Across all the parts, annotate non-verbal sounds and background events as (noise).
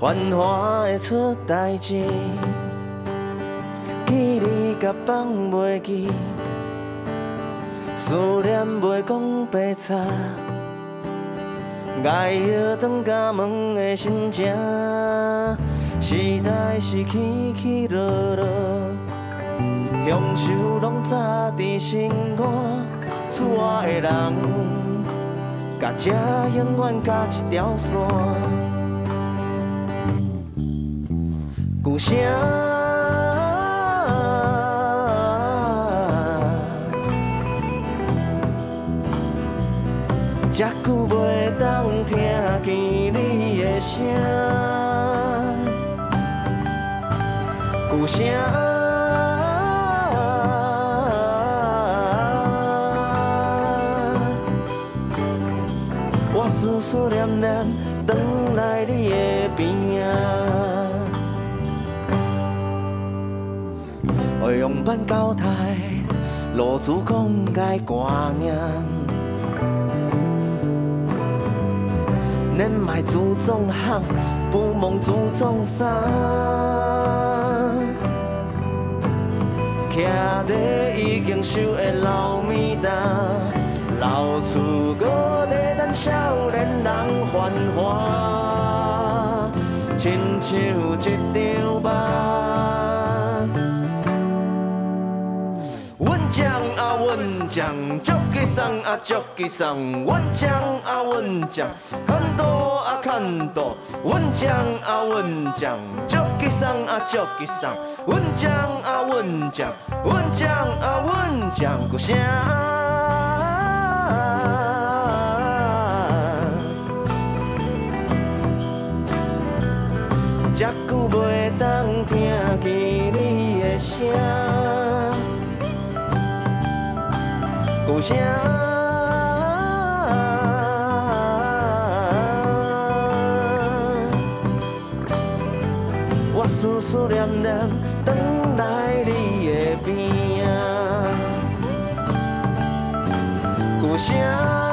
繁华会出代志，记你甲放袂记，思念袂讲白差，爱摇转甲问的心情，时代是起起落落，乡愁拢扎伫心肝，厝外的人。甲这永远加一条线，旧城这久袂当听见你的声，旧城。思思念念，转来你的边啊！会用板交代，路子讲该挂念，年迈自种行，不忘自种山。徛在已经收的老米担，老厝阁在等少年人繁华，亲像一张梦。将啊，阮将，足吉桑啊，足吉桑。阮将啊，阮将，看多啊，看多。阮将啊，阮将，足吉桑啊，足吉桑。阮将啊，阮将，阮将啊，阮将，故乡。这久袂当听见你的声，故乡。我思思念念。等来你的边啊，故乡。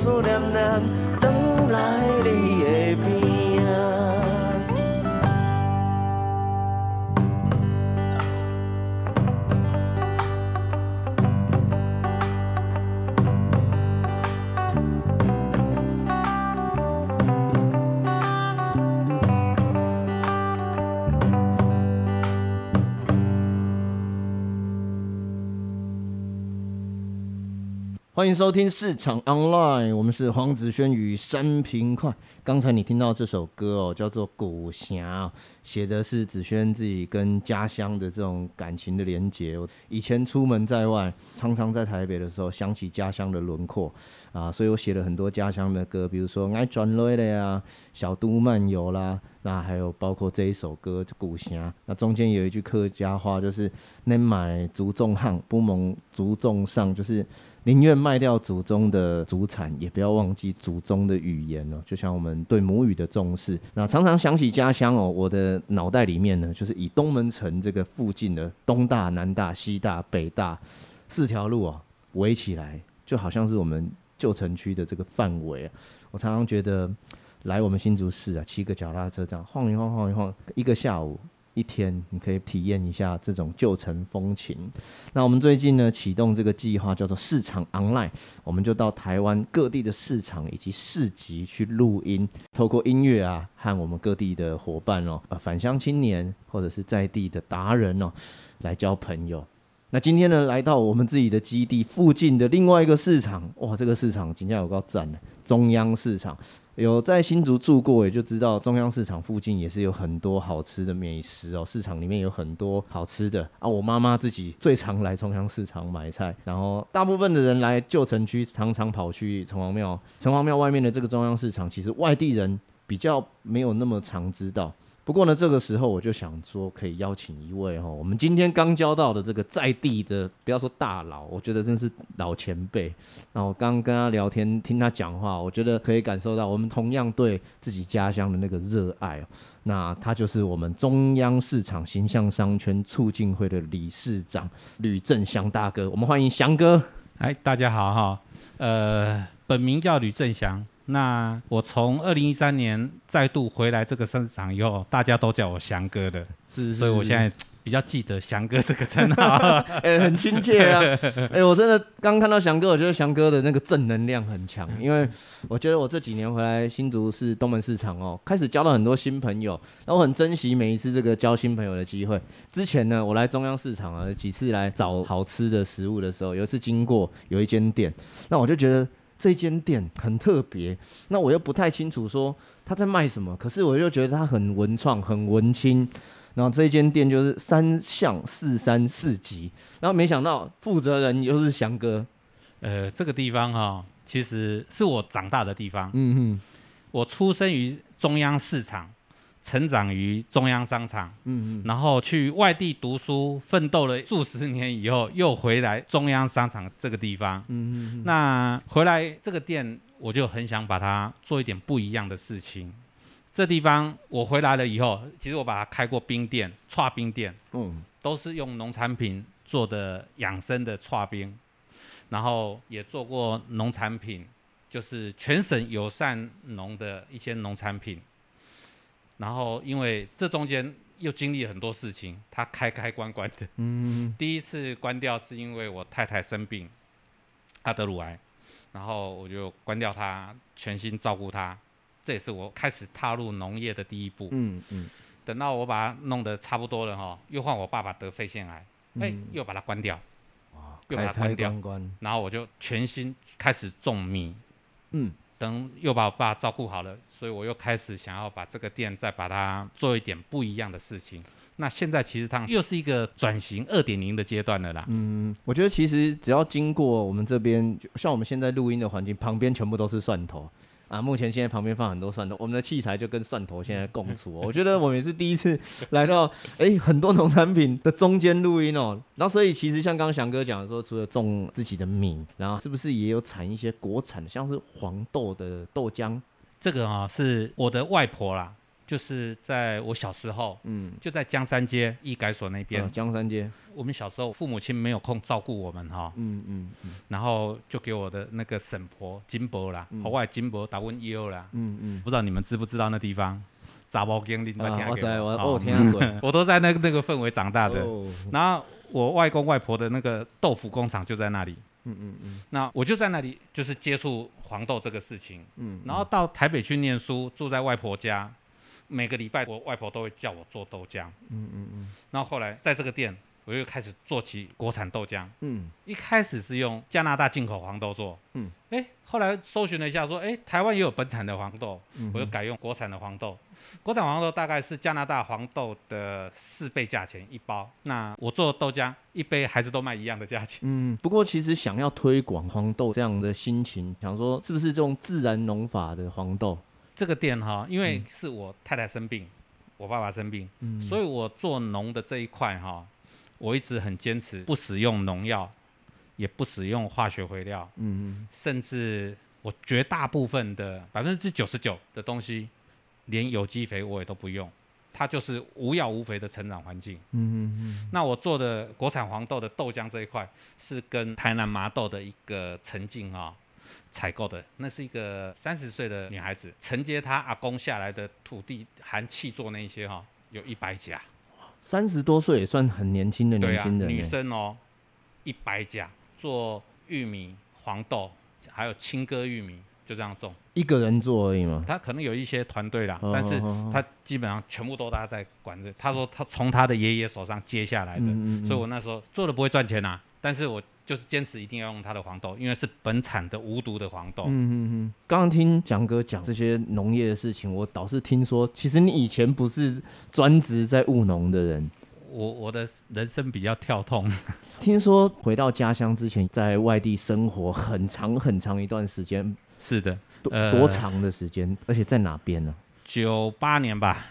思思念欢迎收听市场 Online，我们是黄子轩与山平快。刚才你听到这首歌哦，叫做《古侠》，写的是子轩自己跟家乡的这种感情的连结。以前出门在外，常常在台北的时候想起家乡的轮廓啊，所以我写了很多家乡的歌，比如说《爱转泪的呀》、《小都漫游》啦，那还有包括这一首歌《故乡》。那中间有一句客家话，就是“能买祖宗行，不蒙祖宗上”，就是。宁愿卖掉祖宗的祖产，也不要忘记祖宗的语言哦。就像我们对母语的重视，那常常想起家乡哦，我的脑袋里面呢，就是以东门城这个附近的东大、南大、西大、北大四条路哦围起来，就好像是我们旧城区的这个范围。我常常觉得来我们新竹市啊，骑个脚踏车这样晃一晃、晃一晃，一个下午。一天，你可以体验一下这种旧城风情。那我们最近呢，启动这个计划，叫做市场 Online，我们就到台湾各地的市场以及市集去录音，透过音乐啊，和我们各地的伙伴哦，呃，返乡青年或者是在地的达人哦，来交朋友。那今天呢，来到我们自己的基地附近的另外一个市场，哇，这个市场今天有够赞的，中央市场。有在新竹住过，也就知道中央市场附近也是有很多好吃的美食哦。市场里面有很多好吃的啊。我妈妈自己最常来中央市场买菜，然后大部分的人来旧城区，常常跑去城隍庙。城隍庙外面的这个中央市场，其实外地人比较没有那么常知道。不过呢，这个时候我就想说，可以邀请一位哈，我们今天刚交到的这个在地的，不要说大佬，我觉得真是老前辈。那我刚跟他聊天，听他讲话，我觉得可以感受到我们同样对自己家乡的那个热爱。那他就是我们中央市场形象商圈促进会的理事长吕正祥大哥，我们欢迎祥哥。哎，大家好哈，呃，本名叫吕正祥。那我从二零一三年再度回来这个市场以后，大家都叫我翔哥的，是，是，是，所以我现在比较记得翔哥这个称号，(laughs) 哎、欸，很亲切啊，(laughs) 哎、欸，我真的刚看到翔哥，我觉得翔哥的那个正能量很强，因为我觉得我这几年回来新竹市东门市场哦，开始交到很多新朋友，那我很珍惜每一次这个交新朋友的机会。之前呢，我来中央市场啊，几次来找好吃的食物的时候，有一次经过有一间店，那我就觉得。这间店很特别，那我又不太清楚说他在卖什么，可是我又觉得他很文创、很文青。然后这间店就是三巷四三四集，然后没想到负责人又是翔哥。呃，这个地方哈、哦，其实是我长大的地方。嗯哼，我出生于中央市场。成长于中央商场，嗯嗯，然后去外地读书，奋斗了数十年以后，又回来中央商场这个地方，嗯嗯，那回来这个店，我就很想把它做一点不一样的事情。这地方我回来了以后，其实我把它开过冰店、串冰店，嗯，都是用农产品做的养生的串冰，然后也做过农产品，就是全省友善农的一些农产品。然后，因为这中间又经历很多事情，它开开关关的。嗯，(laughs) 第一次关掉是因为我太太生病，她得乳癌，然后我就关掉它，全心照顾她。这也是我开始踏入农业的第一步。嗯嗯。等到我把它弄得差不多了哈，又换我爸爸得肺腺癌，哎，又把它关掉。哇，又把它关掉。然后我就全心开始种米。嗯。等又把我爸照顾好了，所以我又开始想要把这个店再把它做一点不一样的事情。那现在其实它又是一个转型二点零的阶段了啦。嗯，我觉得其实只要经过我们这边，像我们现在录音的环境，旁边全部都是蒜头。啊，目前现在旁边放很多蒜头，我们的器材就跟蒜头现在共处。(laughs) 我觉得我们是第一次来到，哎、欸，很多农产品的中间录音哦。然后所以其实像刚刚翔哥讲的说，除了种自己的米，然后是不是也有产一些国产的，像是黄豆的豆浆？这个啊，是我的外婆啦。就是在我小时候，嗯，就在江山街医改所那边。嗯、江山街，我们小时候父母亲没有空照顾我们哈，嗯嗯嗯，然后就给我的那个婶婆金伯啦，后来金伯打问幺啦，嗯嗯，不知道你们知不知道那地方？杂包经理，我在我我听过，(laughs) 我都在那个那个氛围长大的。哦、然后我外公外婆的那个豆腐工厂就在那里，嗯嗯嗯，那我就在那里就是接触黄豆这个事情，嗯，然后到台北去念书，住在外婆家。每个礼拜，我外婆都会叫我做豆浆。嗯嗯嗯。然后后来在这个店，我又开始做起国产豆浆。嗯。一开始是用加拿大进口黄豆做。嗯。哎，后来搜寻了一下，说，哎，台湾也有本产的黄豆。嗯。我又改用国产的黄豆。国产黄豆大概是加拿大黄豆的四倍价钱一包。那我做豆浆一杯还是都卖一样的价钱。嗯。不过其实想要推广黄豆这样的心情，想说是不是这种自然农法的黄豆？这个店哈，因为是我太太生病，嗯、我爸爸生病，嗯、所以我做农的这一块哈，我一直很坚持不使用农药，也不使用化学肥料，嗯、甚至我绝大部分的百分之九十九的东西，连有机肥我也都不用，它就是无药无肥的成长环境。嗯、那我做的国产黄豆的豆浆这一块，是跟台南麻豆的一个沉浸啊。采购的，那是一个三十岁的女孩子，承接她阿公下来的土地含气作那一些哈、哦，有一百家，三十多岁也算很年轻的年轻人、啊，女生哦，一百家做玉米、黄豆，还有青稞玉米，就这样种，一个人做而已嘛。他可能有一些团队啦，哦、但是他基本上全部都他在管着。他说他从他的爷爷手上接下来的，嗯嗯嗯，所以我那时候做的不会赚钱呐、啊，但是我。就是坚持一定要用他的黄豆，因为是本产的无毒的黄豆。嗯嗯嗯。刚刚听蒋哥讲这些农业的事情，我倒是听说，其实你以前不是专职在务农的人。我我的人生比较跳痛。听说回到家乡之前，在外地生活很长很长一段时间。是的。多、呃、多长的时间？而且在哪边呢？九八年吧。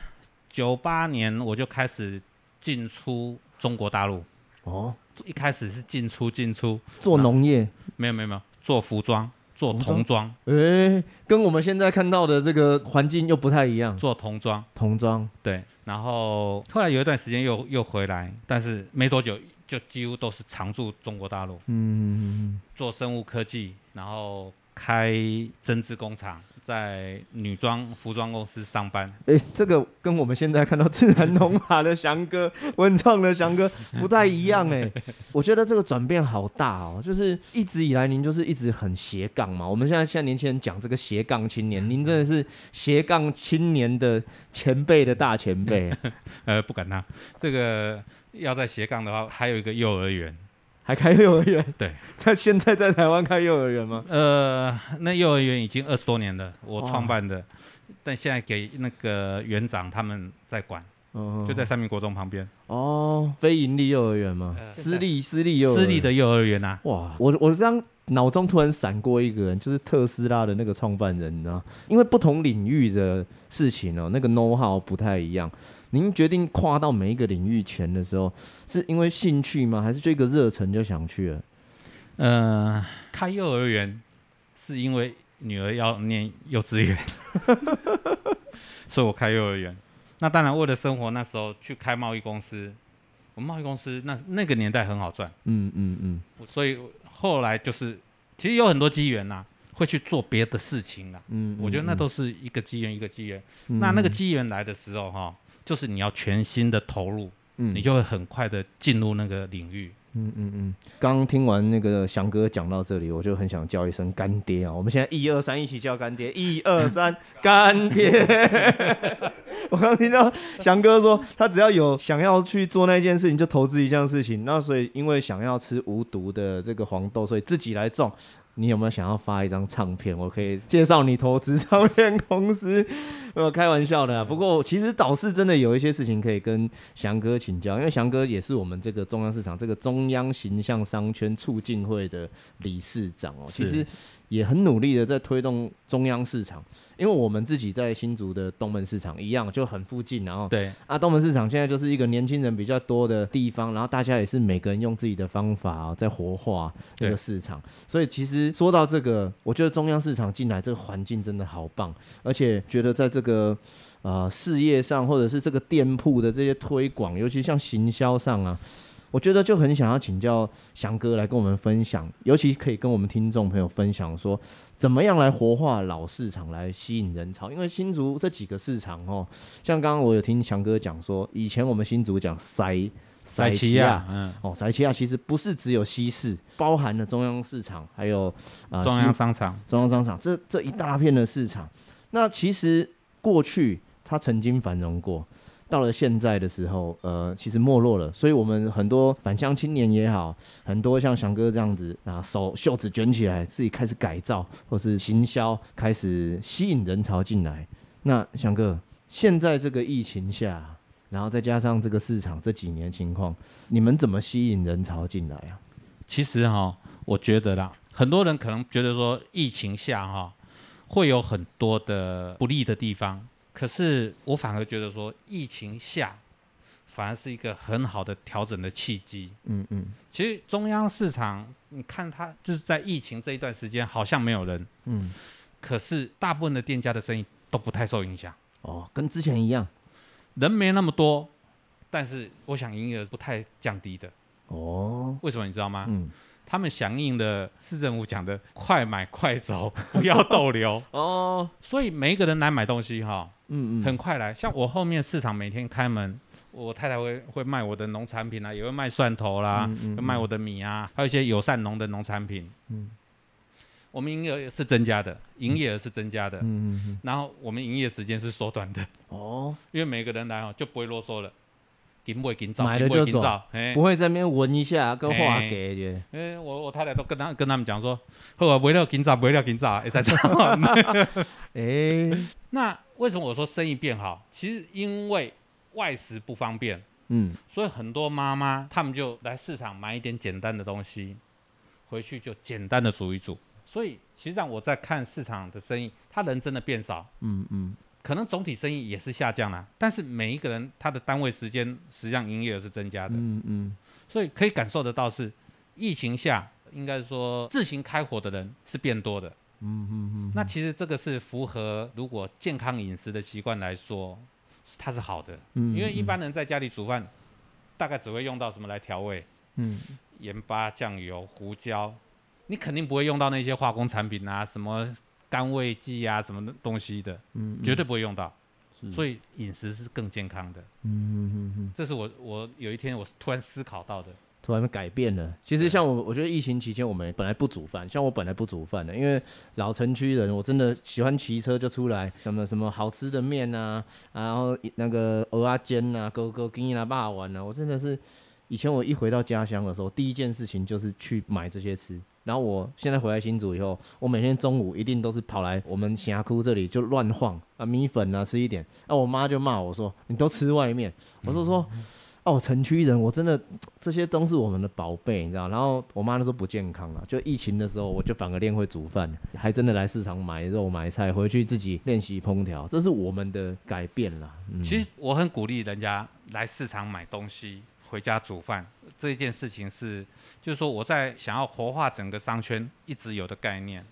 九八年我就开始进出中国大陆。哦，一开始是进出进出，做农业？没有没有没有，做服装，做童装。哎、欸，跟我们现在看到的这个环境又不太一样。做童装，童装对。然后后来有一段时间又又回来，但是没多久。就几乎都是常驻中国大陆，嗯，做生物科技，然后开针织工厂，在女装服装公司上班。哎，这个跟我们现在看到自然农法的翔哥、文创的翔哥 (laughs) 不太一样哎。我觉得这个转变好大哦，就是一直以来您就是一直很斜杠嘛。我们现在现在年轻人讲这个斜杠青年，(laughs) 您真的是斜杠青年的前辈的大前辈。(laughs) 呃，不敢当这个。要在斜杠的话，还有一个幼儿园，还开幼儿园？对，在现在在台湾开幼儿园吗？呃，那幼儿园已经二十多年了，我创办的，但现在给那个园长他们在管，哦、就在三民国中旁边。哦，非营利幼儿园吗？呃、私立私立幼私立的幼儿园啊！哇，我我刚脑中突然闪过一个人，就是特斯拉的那个创办人，你知道？因为不同领域的事情哦，那个 know how 不太一样。您决定跨到每一个领域前的时候，是因为兴趣吗？还是这个热忱就想去了？呃，开幼儿园是因为女儿要念幼稚园，(laughs) 所以我开幼儿园。那当然为了生活，那时候去开贸易公司。我们贸易公司那那个年代很好赚，嗯嗯嗯。所以后来就是，其实有很多机缘呐，会去做别的事情啦。嗯，我觉得那都是一个机缘一个机缘。嗯、那那个机缘来的时候哈。就是你要全心的投入，嗯，你就会很快的进入那个领域。嗯嗯嗯。刚听完那个翔哥讲到这里，我就很想叫一声干爹啊！我们现在一二三一起叫干爹，一二三干爹。(laughs) 我刚听到翔哥说，他只要有想要去做那件事情，就投资一件事情。那所以因为想要吃无毒的这个黄豆，所以自己来种。你有没有想要发一张唱片？我可以介绍你投资唱片公司。没有开玩笑的啊。不过其实导师真的有一些事情可以跟翔哥请教，因为翔哥也是我们这个中央市场这个中央形象商圈促进会的理事长哦。其实。也很努力的在推动中央市场，因为我们自己在新竹的东门市场一样就很附近，然后对。啊，东门市场现在就是一个年轻人比较多的地方，然后大家也是每个人用自己的方法在活化这个市场，所以其实说到这个，我觉得中央市场进来这个环境真的好棒，而且觉得在这个呃事业上或者是这个店铺的这些推广，尤其像行销上啊。我觉得就很想要请教翔哥来跟我们分享，尤其可以跟我们听众朋友分享说，怎么样来活化老市场，来吸引人潮。因为新竹这几个市场哦，像刚刚我有听翔哥讲说，以前我们新竹讲塞塞奇亚，嗯，哦，塞奇亚其实不是只有西市，包含了中央市场，还有啊、呃、中央商场，中央商场这这一大片的市场。那其实过去它曾经繁荣过。到了现在的时候，呃，其实没落了，所以我们很多返乡青年也好，很多像翔哥这样子啊，手袖子卷起来，自己开始改造或是行销，开始吸引人潮进来。那翔哥，现在这个疫情下，然后再加上这个市场这几年情况，你们怎么吸引人潮进来啊？其实哈，我觉得啦，很多人可能觉得说疫情下哈，会有很多的不利的地方。可是我反而觉得说，疫情下反而是一个很好的调整的契机。嗯嗯，其实中央市场，你看它就是在疫情这一段时间好像没有人。嗯，可是大部分的店家的生意都不太受影响。哦，跟之前一样，人没那么多，但是我想营业额不太降低的。哦，为什么你知道吗？嗯。他们响应的市政府讲的“快买快走，(laughs) 不要逗留” (laughs) 哦，所以每一个人来买东西哈，嗯嗯，很快来。像我后面市场每天开门，我太太会会卖我的农产品啊，也会卖蒜头啦，嗯嗯嗯、会卖我的米啊，还有一些友善农的农产品。嗯，我们营业额是增加的，营业额是增加的。嗯嗯嗯，然后我们营业时间是缩短的。哦，因为每个人来哦就不会啰嗦了。买了就走，不会在那边闻一下，跟话给的。哎，我我太太都跟他跟他们讲说，好啊，不了紧张，不了紧张，会使走。(laughs) 哎，(laughs) 那为什么我说生意变好？其实因为外食不方便，嗯，所以很多妈妈他们就来市场买一点简单的东西，回去就简单的煮一煮。所以其实上我在看市场的生意，他人真的变少，嗯嗯。可能总体生意也是下降了，但是每一个人他的单位时间实际上营业额是增加的，嗯嗯，所以可以感受得到是疫情下应该说自行开火的人是变多的，嗯嗯嗯，那其实这个是符合如果健康饮食的习惯来说，它是好的，嗯，因为一般人在家里煮饭，大概只会用到什么来调味，嗯，盐巴、酱油、胡椒，你肯定不会用到那些化工产品啊，什么。甘味剂啊，什么东西的，嗯，绝对不会用到，所以饮食是更健康的，嗯嗯嗯嗯，这是我我有一天我突然思考到的，突然改变了。其实像我，我觉得疫情期间我们本来不煮饭，像我本来不煮饭的，因为老城区人，我真的喜欢骑车就出来，什么什么好吃的面啊，然后那个蚵仔煎啊，哥哥给你来霸玩啊，我真的是以前我一回到家乡的时候，第一件事情就是去买这些吃。然后我现在回来新竹以后，我每天中午一定都是跑来我们峡谷这里就乱晃啊，米粉啊吃一点。啊，我妈就骂我说：“你都吃外面。”我说：“说哦，城区人我真的这些都是我们的宝贝，你知道？”然后我妈那时候不健康了。就疫情的时候，我就反而练会煮饭，还真的来市场买肉买菜，回去自己练习烹调，这是我们的改变啦。嗯，其实我很鼓励人家来市场买东西。回家煮饭这一件事情是，就是说我在想要活化整个商圈一直有的概念。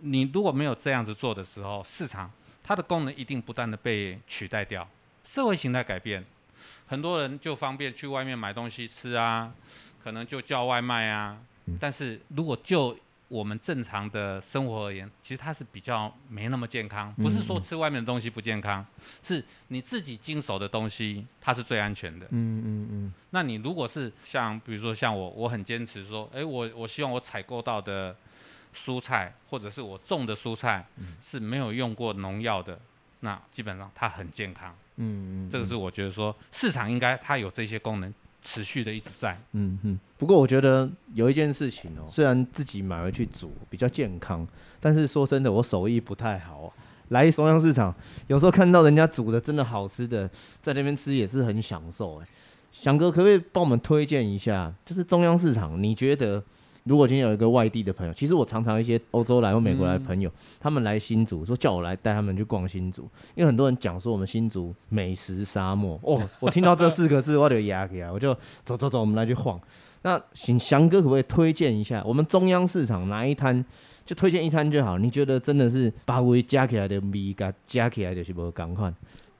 你如果没有这样子做的时候，市场它的功能一定不断的被取代掉。社会形态改变，很多人就方便去外面买东西吃啊，可能就叫外卖啊。但是如果就我们正常的生活而言，其实它是比较没那么健康。不是说吃外面的东西不健康，是你自己经手的东西，它是最安全的。嗯嗯嗯。那你如果是像比如说像我，我很坚持说，诶，我我希望我采购到的蔬菜或者是我种的蔬菜是没有用过农药的，那基本上它很健康。嗯嗯。这个是我觉得说市场应该它有这些功能。持续的一直在，嗯嗯。不过我觉得有一件事情哦，虽然自己买回去煮比较健康，但是说真的，我手艺不太好。来中央市场，有时候看到人家煮的真的好吃的，在那边吃也是很享受。哎，翔哥可不可以帮我们推荐一下？就是中央市场，你觉得？如果今天有一个外地的朋友，其实我常常一些欧洲来或美国来的朋友，嗯、他们来新竹说叫我来带他们去逛新竹，因为很多人讲说我们新竹美食沙漠哦，(laughs) 我听到这四个字我就压起来，我就走走走，我们来去晃。那请翔哥可不可以推荐一下我们中央市场哪一摊？就推荐一摊就好。你觉得真的是把味加起来的米加加起来就是不赶快？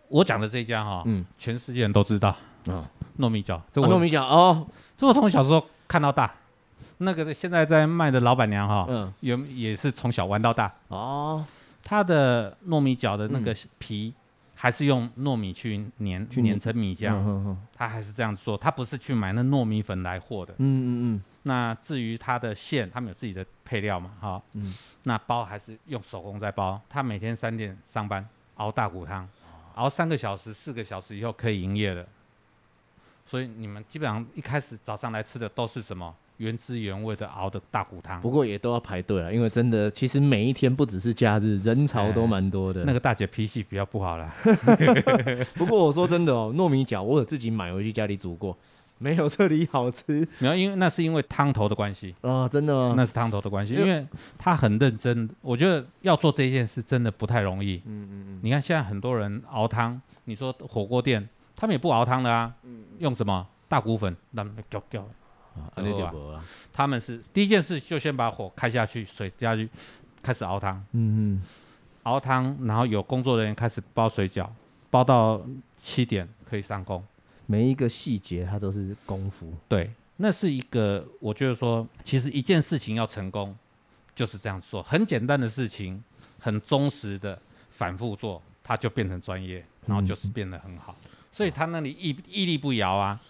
我讲的这一家哈，嗯，全世界人都知道啊，糯米饺，这糯米饺哦，这我从小时候看到大。那个现在在卖的老板娘哈，嗯，也也是从小玩到大哦。他的糯米饺的那个皮还是用糯米去碾，去碾成米浆，他还是这样做，他不是去买那糯米粉来和的。嗯嗯嗯。那至于他的馅，他们有自己的配料嘛，哈，嗯，那包还是用手工在包。他每天三点上班，熬大骨汤，熬三个小时、四个小时以后可以营业了。所以你们基本上一开始早上来吃的都是什么？原汁原味的熬的大骨汤，不过也都要排队了，因为真的，其实每一天不只是假日，人潮都蛮多的。欸、那个大姐脾气比较不好啦。(laughs) 不过我说真的哦，糯米饺我有自己买回去家里煮过，没有这里好吃。没有，因为那是因为汤头的关系哦，真的吗？那是汤头的关系，因为他很认真。我觉得要做这件事真的不太容易。嗯嗯嗯。你看现在很多人熬汤，你说火锅店，他们也不熬汤的啊。嗯。用什么大骨粉？那叫叫。啊，啊他们是第一件事就先把火开下去，水加下去，开始熬汤。嗯嗯，熬汤，然后有工作人员开始包水饺，包到七点可以上工。每一个细节它都是功夫。对，那是一个，我觉得说，其实一件事情要成功，就是这样做，很简单的事情，很忠实的反复做，它就变成专业，然后就是变得很好。嗯、所以他那里屹屹立不摇啊。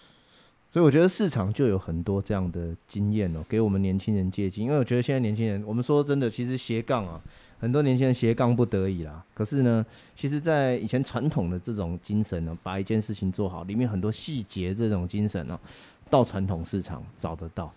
所以我觉得市场就有很多这样的经验哦，给我们年轻人借鉴。因为我觉得现在年轻人，我们说真的，其实斜杠啊，很多年轻人斜杠不得已啦。可是呢，其实，在以前传统的这种精神呢，把一件事情做好，里面很多细节这种精神呢，到传统市场找得到。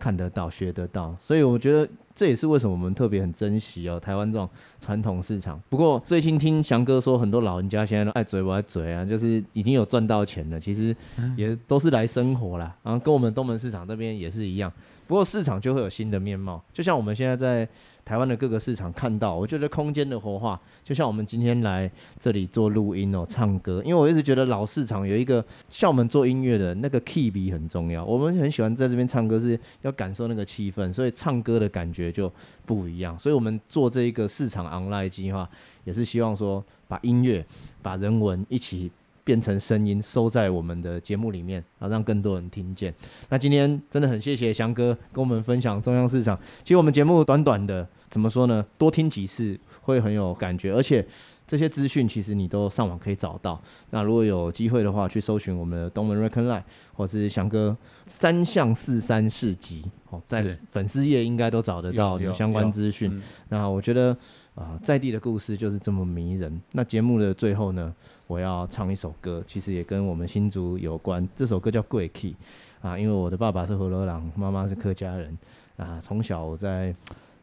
看得到，学得到，所以我觉得这也是为什么我们特别很珍惜哦，台湾这种传统市场。不过最近听翔哥说，很多老人家现在都爱嘴不爱嘴啊，就是已经有赚到钱了，其实也都是来生活啦。然后跟我们东门市场这边也是一样，不过市场就会有新的面貌，就像我们现在在台湾的各个市场看到，我觉得空间的活化，就像我们今天来这里做录音哦，唱歌，因为我一直觉得老市场有一个像我们做音乐的那个 key 比很重要，我们很喜欢在这边唱歌，是要感受那个气氛，所以唱歌的感觉就不一样，所以我们做这一个市场 online 计划，也是希望说把音乐、把人文一起。变成声音收在我们的节目里面，然后让更多人听见。那今天真的很谢谢翔哥跟我们分享中央市场。其实我们节目短短的，怎么说呢？多听几次会很有感觉，而且这些资讯其实你都上网可以找到。那如果有机会的话，去搜寻我们的东门 Reckon Line 或是翔哥三项四三市集哦，在粉丝页应该都找得到有相关资讯。嗯、那我觉得啊、呃，在地的故事就是这么迷人。那节目的最后呢？我要唱一首歌，其实也跟我们新竹有关。这首歌叫《贵客》啊，因为我的爸爸是河洛人，妈妈是客家人啊。从小我在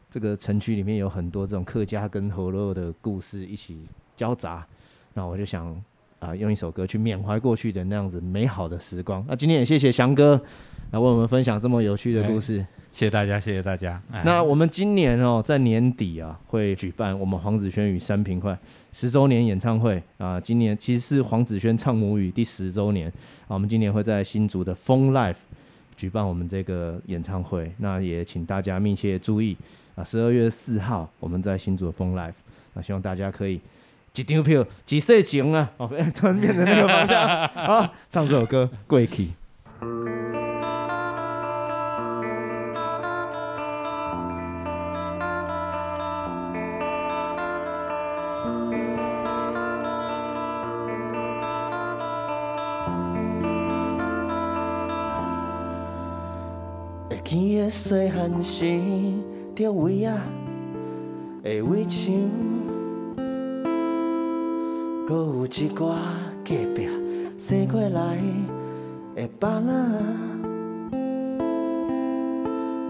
这个城区里面有很多这种客家跟河洛的故事一起交杂，那我就想啊，用一首歌去缅怀过去的那样子美好的时光。那今天也谢谢翔哥来为我们分享这么有趣的故事。谢谢大家，谢谢大家。那我们今年哦，在年底啊，会举办我们黄子轩与三平快十周年演唱会啊。今年其实是黄子轩唱母语第十周年啊。我们今年会在新竹的 Fun Life 举办我们这个演唱会，那也请大家密切注意啊。十二月四号我们在新竹的 Fun Life，那希望大家可以一张票几世情啊？哦，(laughs) 突然变成那个方向好，(laughs) 唱这首歌过去。细汉时，着位啊，会围墙，搁有一挂隔壁生过来的爸仔。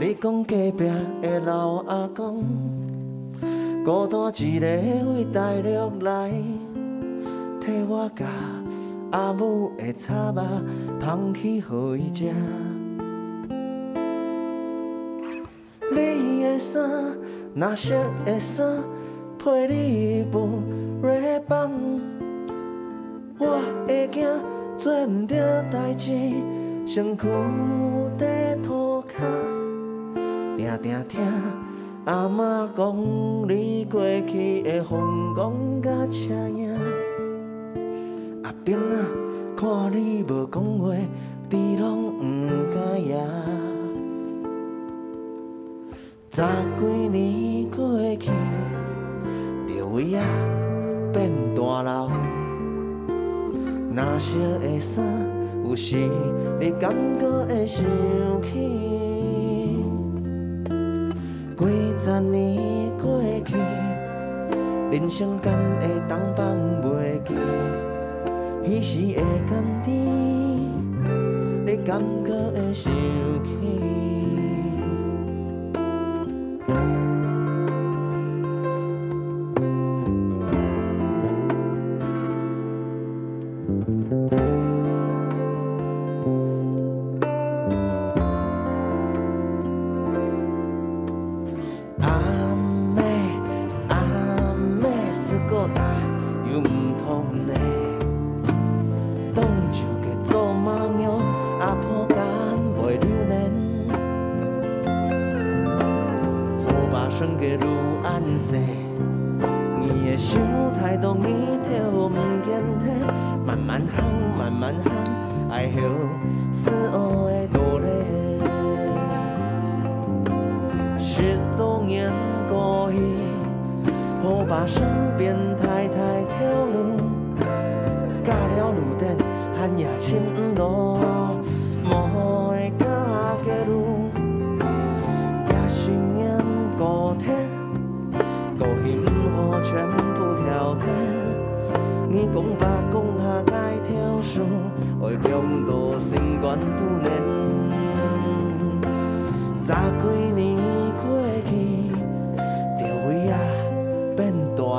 你讲隔壁的老阿公，孤单一个为大陆来，替我甲阿母的炒肉捧去互伊食。衫，蓝色的衫，配你舞做毋着代志，身躯在涂骹。定定听阿妈讲你过去的风光甲车影。阿兵啊，看你无讲话，猪拢毋敢野。十几年过去，着为仔变大老。蓝色的衫，有时你感觉会想起。几十年过去，人生间会当放袂记，彼时的甘甜，你 Chết to 把身边太太跳楼，到了路 bà sinh viên thay tay 唔好全部跳脱，你讲吧讲下该跳啥 núi 心肝突然 hai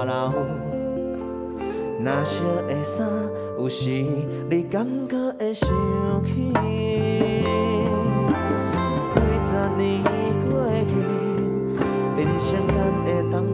人有。那些的衫，有时你感觉会想起。几十年过去，人生间会当。